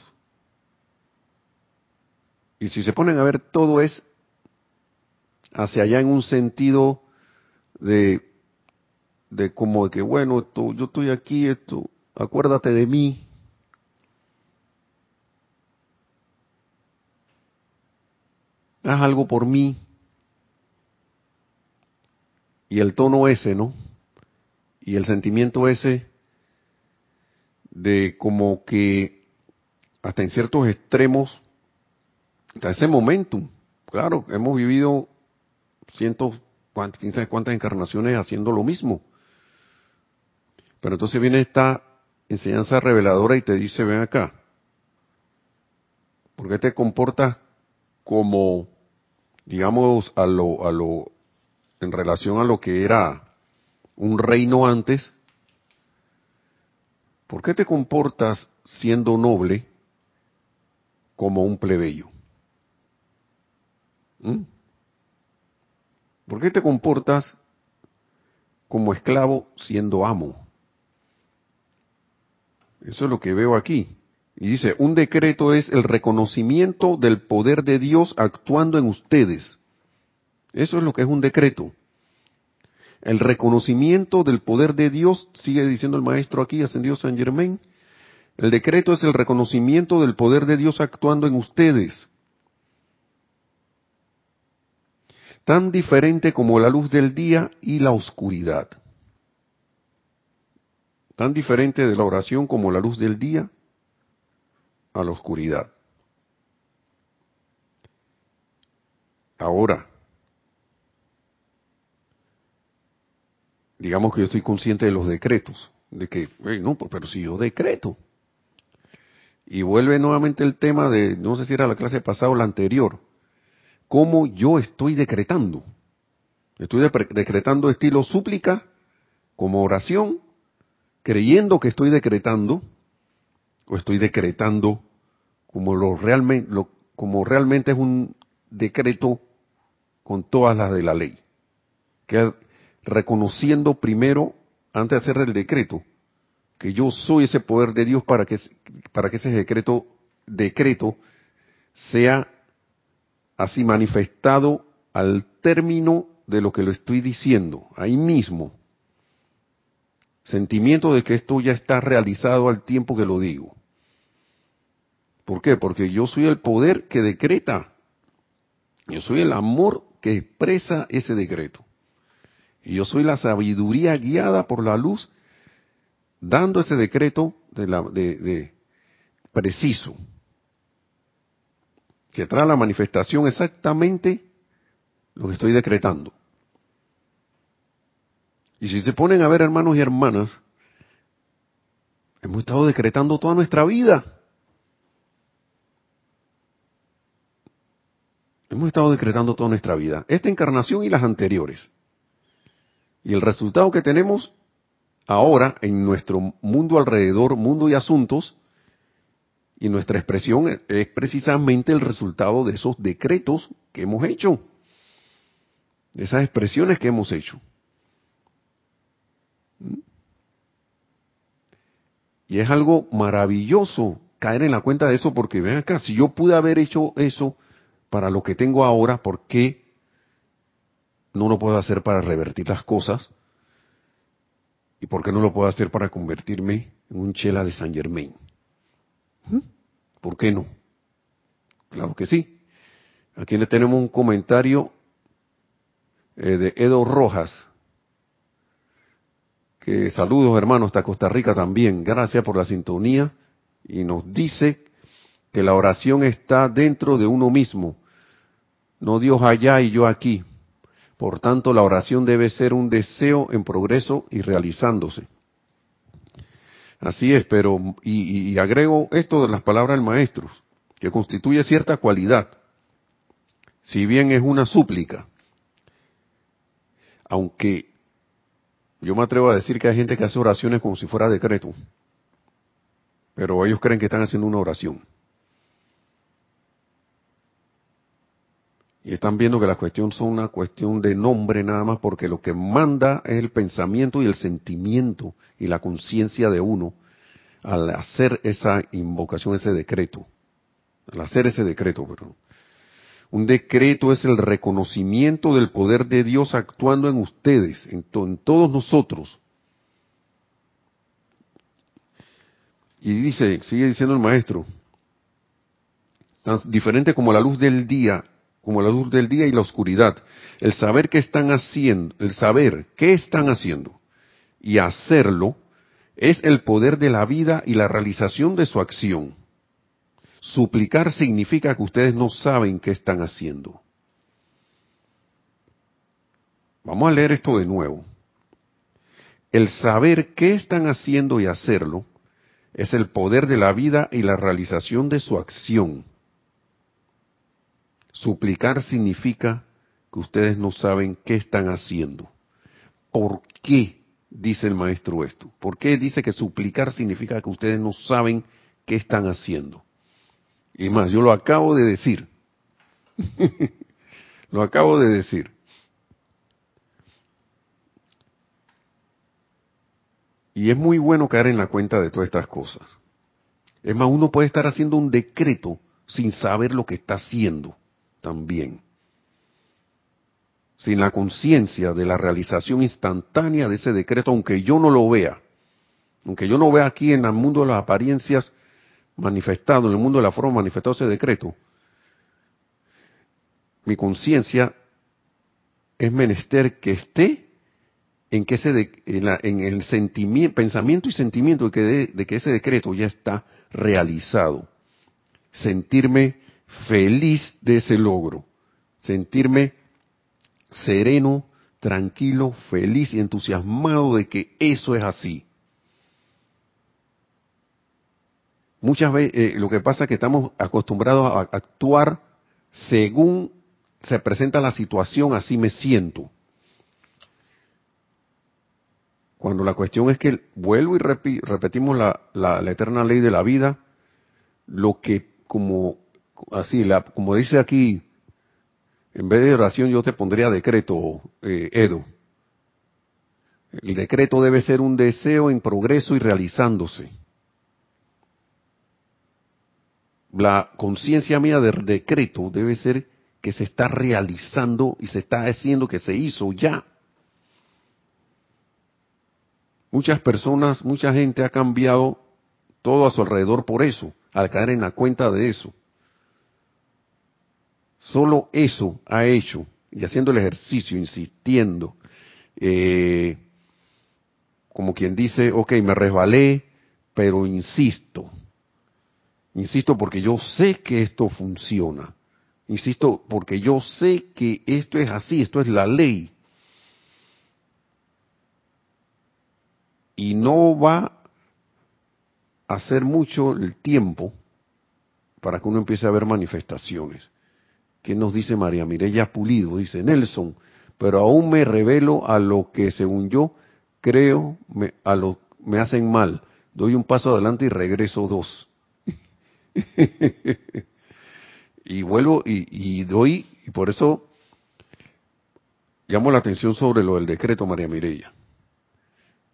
Y si se ponen a ver, todo es hacia allá en un sentido de, de como de que, bueno, esto, yo estoy aquí, esto, acuérdate de mí, haz algo por mí. Y el tono ese, ¿no? Y el sentimiento ese de como que hasta en ciertos extremos, hasta ese momentum, claro, hemos vivido cientos, quién sabe cuántas encarnaciones haciendo lo mismo. Pero entonces viene esta enseñanza reveladora y te dice, ven acá, ¿por qué te comportas como digamos, a lo, a lo, en relación a lo que era un reino antes, ¿por qué te comportas siendo noble como un plebeyo? ¿Mm? ¿Por qué te comportas como esclavo siendo amo? Eso es lo que veo aquí. Y dice, un decreto es el reconocimiento del poder de Dios actuando en ustedes. Eso es lo que es un decreto. El reconocimiento del poder de Dios, sigue diciendo el maestro aquí, ascendido San Germain. El decreto es el reconocimiento del poder de Dios actuando en ustedes. Tan diferente como la luz del día y la oscuridad. Tan diferente de la oración como la luz del día a la oscuridad. Ahora, digamos que yo estoy consciente de los decretos, de que, no, pues, pero si yo decreto. Y vuelve nuevamente el tema de, no sé si era la clase pasada o la anterior, cómo yo estoy decretando. Estoy decretando estilo súplica, como oración, creyendo que estoy decretando, o estoy decretando como lo realmente, lo, como realmente es un decreto con todas las de la ley. Que reconociendo primero, antes de hacer el decreto, que yo soy ese poder de Dios para que, para que ese decreto, decreto sea así manifestado al término de lo que lo estoy diciendo, ahí mismo. Sentimiento de que esto ya está realizado al tiempo que lo digo. ¿Por qué? Porque yo soy el poder que decreta. Yo soy el amor que expresa ese decreto. Y yo soy la sabiduría guiada por la luz, dando ese decreto de, la, de, preciso, que trae la manifestación exactamente lo que estoy decretando. Y si se ponen a ver, hermanos y hermanas, hemos estado decretando toda nuestra vida. Hemos estado decretando toda nuestra vida, esta encarnación y las anteriores. Y el resultado que tenemos ahora en nuestro mundo alrededor, mundo y asuntos, y nuestra expresión es precisamente el resultado de esos decretos que hemos hecho, de esas expresiones que hemos hecho. Y es algo maravilloso caer en la cuenta de eso, porque ven acá, si yo pude haber hecho eso, para lo que tengo ahora, ¿por qué no lo puedo hacer para revertir las cosas? ¿Y por qué no lo puedo hacer para convertirme en un chela de Saint Germain? ¿Mm? ¿Por qué no? Claro que sí. Aquí le tenemos un comentario eh, de Edo Rojas. Que saludos hermanos hasta Costa Rica también. Gracias por la sintonía. Y nos dice que la oración está dentro de uno mismo no Dios allá y yo aquí. Por tanto, la oración debe ser un deseo en progreso y realizándose. Así es, pero, y, agrego esto de las palabras del maestro, que constituye cierta cualidad, si bien es una súplica, aunque yo me atrevo a decir que hay gente que hace oraciones como si fuera decreto, pero ellos creen que están haciendo una oración. Y están viendo que la cuestión son una cuestión de nombre nada más porque lo que manda es el pensamiento y el sentimiento y la conciencia de uno al hacer esa invocación, ese decreto. Al hacer ese decreto, pero un decreto es el reconocimiento del poder de Dios actuando en ustedes, en todos nosotros. Y dice, sigue diciendo el maestro, tan diferente como la luz del día como la luz del día y la oscuridad. El saber qué están haciendo, el saber qué están haciendo y hacerlo es el poder de la vida y la realización de su acción. Suplicar significa que ustedes no saben qué están haciendo. Vamos a leer esto de nuevo. El saber qué están haciendo y hacerlo es el poder de la vida y la realización de su acción Suplicar significa que ustedes no saben qué están haciendo. ¿Por qué dice el maestro esto? ¿Por qué dice que suplicar significa que ustedes no saben qué están haciendo? Y más, yo lo acabo de decir. lo acabo de decir. Y es muy bueno caer en la cuenta de todas estas cosas. Es más, uno puede estar haciendo un decreto sin saber lo que está haciendo también. Sin la conciencia de la realización instantánea de ese decreto, aunque yo no lo vea. Aunque yo no vea aquí en el mundo de las apariencias manifestado, en el mundo de la forma manifestado ese decreto, mi conciencia es menester que esté en que ese en, el sentimiento, pensamiento y sentimiento de que, de que ese decreto ya está realizado. Sentirme feliz de ese logro, sentirme sereno, tranquilo, feliz y entusiasmado de que eso es así. Muchas veces eh, lo que pasa es que estamos acostumbrados a actuar según se presenta la situación, así me siento. Cuando la cuestión es que vuelvo y repetimos la, la, eterna ley de la vida, lo que como así, la, como dice aquí, en vez de oración yo te pondría decreto, eh, Edo. El decreto debe ser un deseo en progreso y realizándose. la conciencia mía del decreto debe ser que se está realizando y se está haciendo que se hizo ya. Muchas personas, mucha gente ha cambiado todo a su alrededor por eso, al caer en la cuenta de eso. Solo eso ha hecho, y haciendo el ejercicio, insistiendo, eh, como quien dice, ok, me resbalé, pero insisto, Insisto porque yo sé que esto funciona. Insisto porque yo sé que esto es así, esto es la ley. Y no va a ser mucho el tiempo para que uno empiece a ver manifestaciones. ¿Qué nos dice María Mireya Pulido? Dice Nelson, pero aún me revelo a lo que según yo creo me, a lo, me hacen mal. Doy un paso adelante y regreso dos. y vuelvo y, doy, y por eso llamo la atención sobre lo del decreto María Mireya.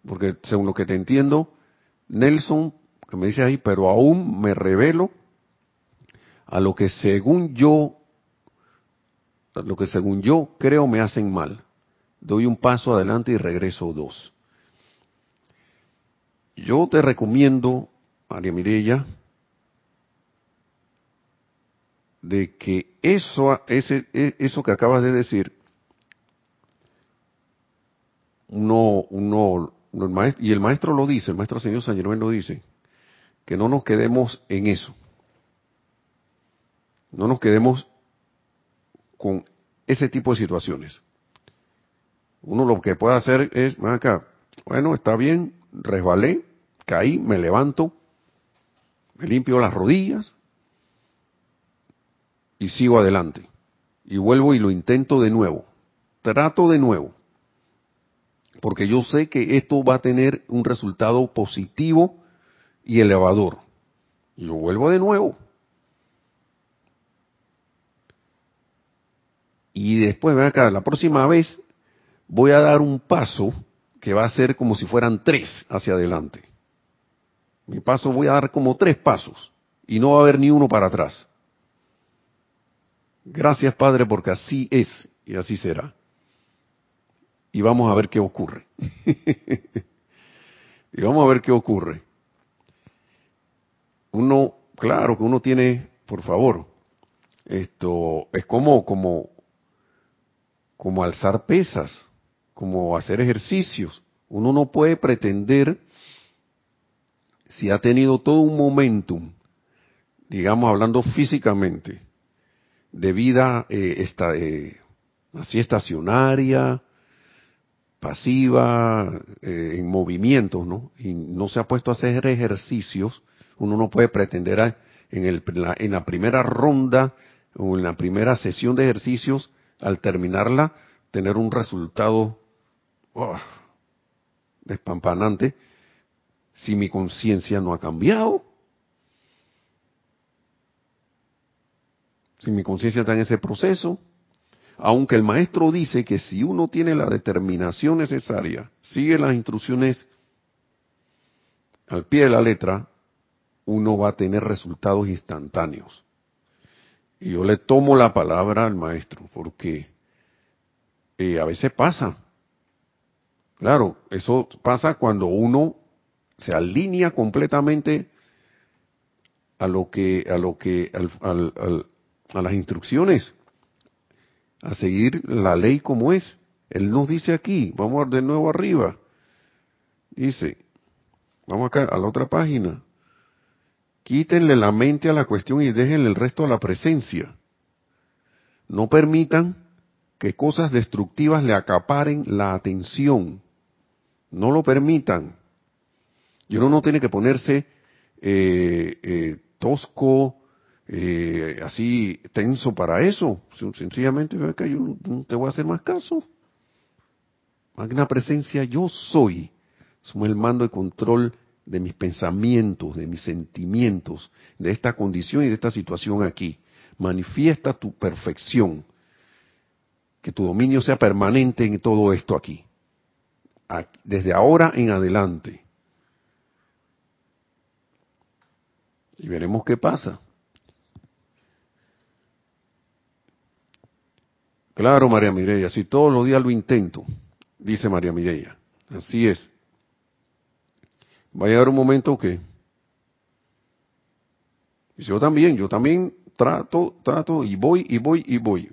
Porque según lo que te entiendo, Nelson, que me dice ahí, pero aún me revelo a lo que según yo, lo que según yo creo me hacen mal. Doy un paso adelante y regreso dos. Yo te recomiendo, María Mireya, de que eso, ese, e, eso que acabas de decir, uno, uno, y el maestro lo dice, el maestro señor San Germán lo dice, que no nos quedemos en eso. No nos quedemos con ese tipo de situaciones. Uno lo que puede hacer es, acá, bueno, está bien, resbalé, caí, me levanto, me limpio las rodillas, y sigo adelante. Y vuelvo y lo intento de nuevo. Trato de nuevo. Porque yo sé que esto va a tener un resultado positivo y elevador. Y lo vuelvo de nuevo. Y después, ven acá, la próxima vez voy a dar un paso que va a ser como si fueran tres hacia adelante. Mi paso voy a dar como tres pasos y no va a haber ni uno para atrás. Gracias Padre porque así es y así será. Y vamos a ver qué ocurre. y vamos a ver qué ocurre. Uno, claro que uno tiene, por favor, esto es como, como, como alzar pesas, como hacer ejercicios. Uno no puede pretender, si ha tenido todo un momentum, digamos hablando físicamente, de vida eh, esta, eh, así estacionaria, pasiva, eh, en movimiento, ¿no? Y no se ha puesto a hacer ejercicios, uno no puede pretender en, el, en la primera ronda o en la primera sesión de ejercicios, al terminarla, tener un resultado oh, despampanante si mi conciencia no ha cambiado. Si mi conciencia está en ese proceso, aunque el maestro dice que si uno tiene la determinación necesaria, sigue las instrucciones al pie de la letra, uno va a tener resultados instantáneos. Y yo le tomo la palabra al maestro, porque eh, a veces pasa. Claro, eso pasa cuando uno se alinea completamente a lo que, a lo que, a las instrucciones, a seguir la ley como es. Él nos dice aquí, vamos de nuevo arriba, dice, vamos acá a la otra página, quítenle la mente a la cuestión y déjenle el resto a la presencia. No permitan que cosas destructivas le acaparen la atención. No lo permitan. Y uno no tiene que ponerse eh, eh, tosco, eh, así tenso para eso. Sencillamente, que yo no te voy a hacer más caso. Magna presencia, yo soy. Somos el mando de control de mis pensamientos, de mis sentimientos, de esta condición y de esta situación aquí. Manifiesta tu perfección. Que tu dominio sea permanente en todo esto aquí. Desde ahora en adelante. Y veremos qué pasa. Claro, María Mireya, si todos los días lo intento, dice María Mireya. Así es. Va a llegar un momento que yo también, yo también trato, trato y voy y voy y voy.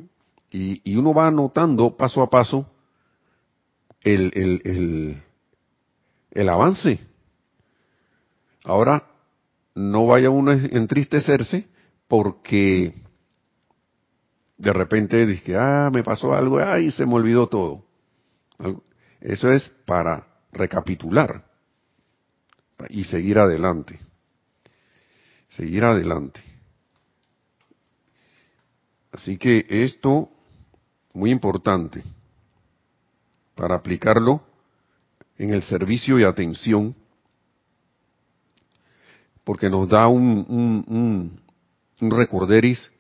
Y, uno va anotando paso a paso el, el, el, el avance. Ahora, no vaya uno a entristecerse porque de repente dice, ah, me pasó algo, ay, se me olvidó todo. Eso es para recapitular y seguir adelante. Seguir adelante. Así que esto, muy importante, para aplicarlo en el servicio y atención porque nos da un, un, recorderis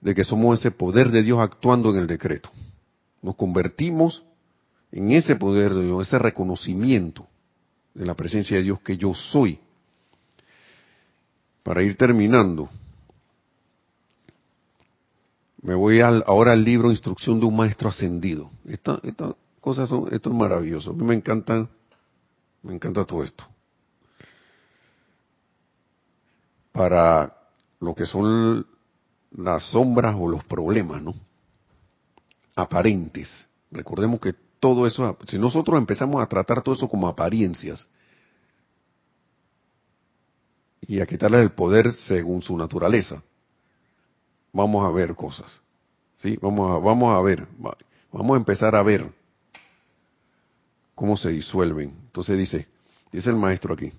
de que somos ese poder de Dios actuando en el decreto. Nos convertimos en ese poder de Dios, ese reconocimiento de la presencia de Dios que yo soy. Para ir terminando, me voy ahora al libro Instrucción de un Maestro Ascendido. Estas esta cosas son, esto es maravilloso. A mí me encantan, me encanta todo esto. para lo que son las sombras o los problemas, ¿no? Aparentes. Recordemos que todo eso, si nosotros empezamos a tratar todo eso como apariencias y a quitarle el poder según su naturaleza, vamos a ver cosas. ¿Sí? Vamos a, vamos a ver, vamos a empezar a ver cómo se disuelven. Entonces dice, dice el maestro aquí,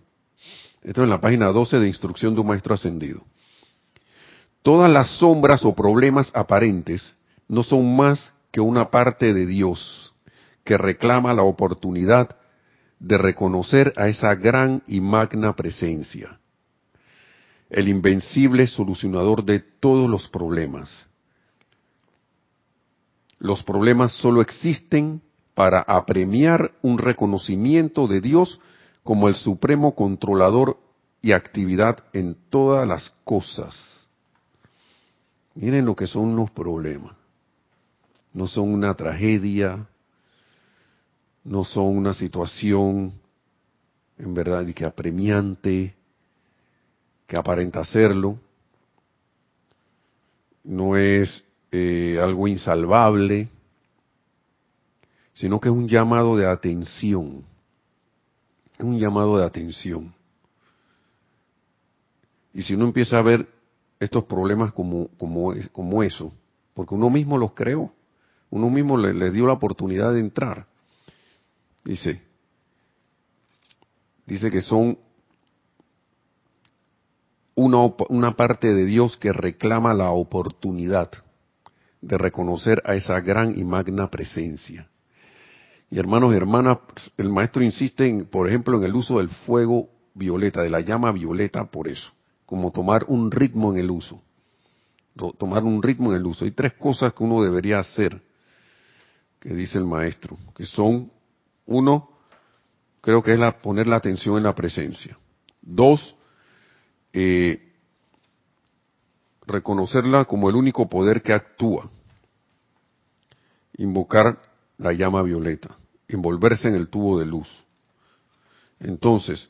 esto es en la página 12 de Instrucción de un Maestro Ascendido. Todas las sombras o problemas aparentes no son más que una parte de Dios que reclama la oportunidad de reconocer a esa gran y magna presencia, el invencible solucionador de todos los problemas. Los problemas solo existen para apremiar un reconocimiento de Dios como el supremo controlador y actividad en todas las cosas. Miren lo que son los problemas. No son una tragedia, no son una situación en verdad que apremiante, que aparenta serlo, no es eh, algo insalvable, sino que es un llamado de atención es un llamado de atención. Y si uno empieza a ver estos problemas como, como, como eso, porque uno mismo los creó, uno mismo le, dio la oportunidad de entrar, dice, dice que son un una, una parte de Dios que reclama la oportunidad de reconocer a esa gran y magna presencia. Y hermanos y hermanas, el maestro insiste, en, por ejemplo, en el uso del fuego violeta, de la llama violeta, por eso, como tomar un ritmo en el uso. Tomar un ritmo en el uso. Hay tres cosas que uno debería hacer, que dice el maestro, que son, uno, creo que es la, poner la atención en la presencia. Dos, eh, reconocerla como el único poder que actúa. Invocar la llama violeta, envolverse en el tubo de luz. Entonces,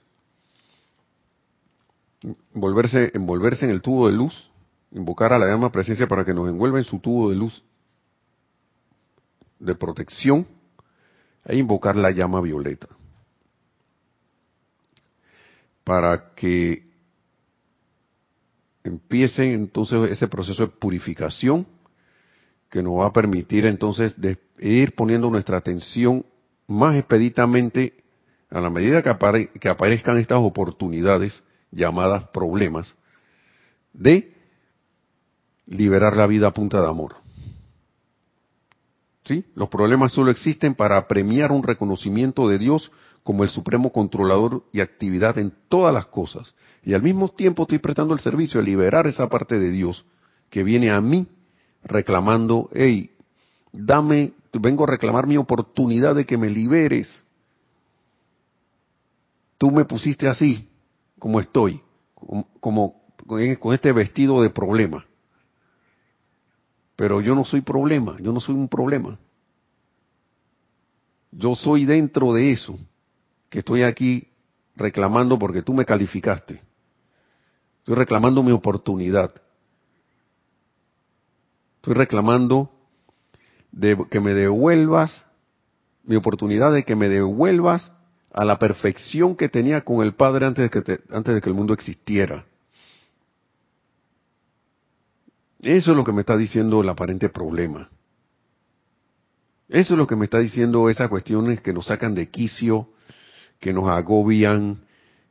envolverse, envolverse en el tubo de luz, invocar a la llama presencia para que nos envuelva en su tubo de luz de protección e invocar la llama violeta para que empiece entonces ese proceso de purificación que nos va a permitir entonces ir poniendo nuestra atención más expeditamente a la medida que, que aparezcan estas oportunidades llamadas problemas de liberar la vida a punta de amor. Los problemas solo existen para premiar un reconocimiento de Dios como el supremo controlador y actividad en todas las cosas. Y al mismo tiempo estoy prestando el servicio de liberar esa parte de Dios que viene a mí reclamando, hey, dame, vengo a reclamar mi oportunidad de que me liberes. Tú me pusiste así, como estoy, como, con este vestido de problema. Pero yo no soy problema, yo no soy un problema. Yo soy dentro de eso que estoy aquí reclamando porque tú me calificaste. Estoy reclamando mi oportunidad. Estoy reclamando de que me devuelvas mi oportunidad de que me devuelvas a la perfección que tenía con el Padre antes de que, antes de que el mundo existiera. Eso es lo que me está diciendo el aparente problema. Eso es lo que me está diciendo esas cuestiones que nos sacan de quicio, que nos agobian,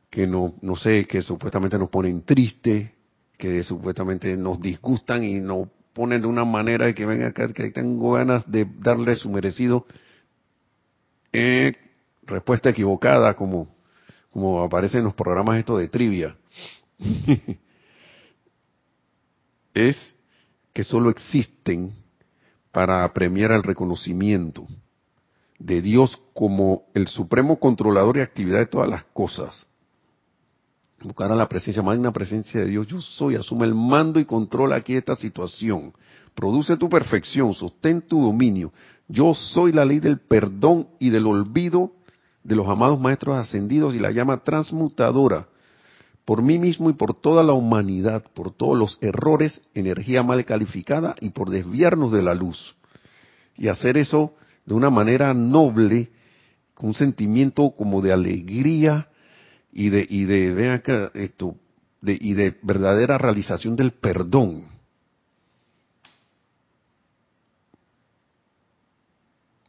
que no, no sé, que supuestamente nos ponen tristes, que supuestamente nos disgustan y nos ponen de una manera de que venga acá, que tengo ganas de darle su merecido. Eh, respuesta equivocada, como, como aparece en los programas estos de trivia. es que solo existen para premiar el reconocimiento de Dios como el supremo controlador y actividad de todas las cosas. Buscar a la presencia, magna presencia de Dios, yo soy, asume el mando y control aquí esta situación. Produce tu perfección, sostén tu dominio. Yo soy la ley del perdón y del olvido de los amados maestros ascendidos y la llama transmutadora. Por mí mismo y por toda la humanidad, por todos los errores, energía mal calificada y por desviarnos de la luz. Y hacer eso de una manera noble, con un sentimiento como de alegría y de, y de, vean acá, esto, de, y de verdadera realización del perdón.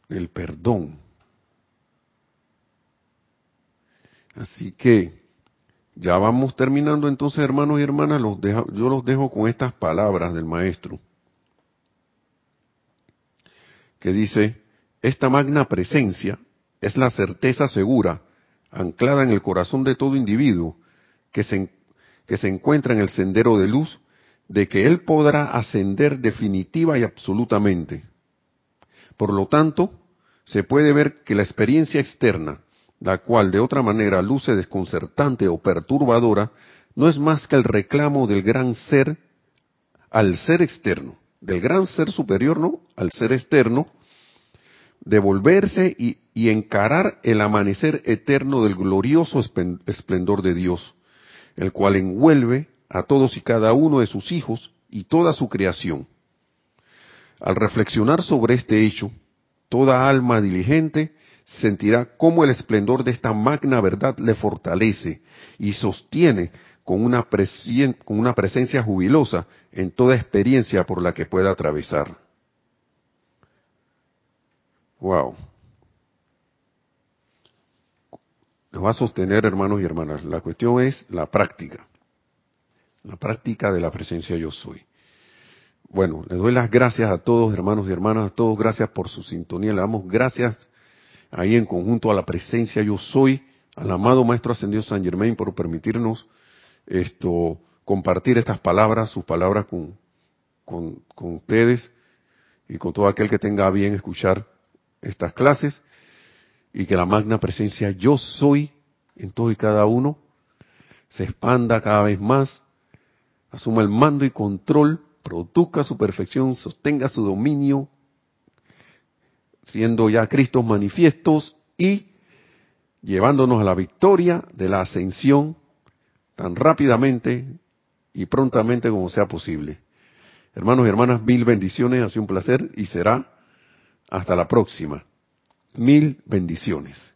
El perdón. Así que ya vamos terminando entonces, hermanos y hermanas, yo los dejo con estas palabras del maestro, que dice, esta magna presencia es la certeza segura, anclada en el corazón de todo individuo, que se, que se encuentra en el sendero de luz, de que él podrá ascender definitiva y absolutamente. Por lo tanto, se puede ver que la experiencia externa, la cual de otra manera luce desconcertante o perturbadora, no es más que el reclamo del gran ser al ser externo, del gran ser superior, ¿no? Al ser externo, devolverse y, y encarar el amanecer eterno del glorioso esplendor de Dios, el cual envuelve a todos y cada uno de sus hijos y toda su creación. Al reflexionar sobre este hecho, toda alma diligente sentirá cómo el esplendor de esta magna verdad le fortalece y sostiene con una, con una presencia jubilosa en toda experiencia por la que pueda atravesar. Wow. Nos va a sostener, hermanos y hermanas. La cuestión es la práctica. la práctica de la presencia yo soy. Bueno, les doy las gracias a todos, hermanos y hermanas, a todos, gracias por su sintonía. Le damos gracias ahí en conjunto a la presencia yo soy, al amado Maestro Ascendido San Germain por permitirnos esto compartir estas palabras, sus palabras con, con, con ustedes y con todo aquel que tenga bien escuchar estas clases y que la magna presencia yo soy en todo y cada uno se expanda cada vez más, asuma el mando y control, produzca su perfección, sostenga su dominio, siendo ya Cristos manifiestos y llevándonos a la victoria de la ascensión tan rápidamente y prontamente como sea posible. Hermanos y hermanas, mil bendiciones, ha sido un placer y será hasta la próxima. Mil bendiciones.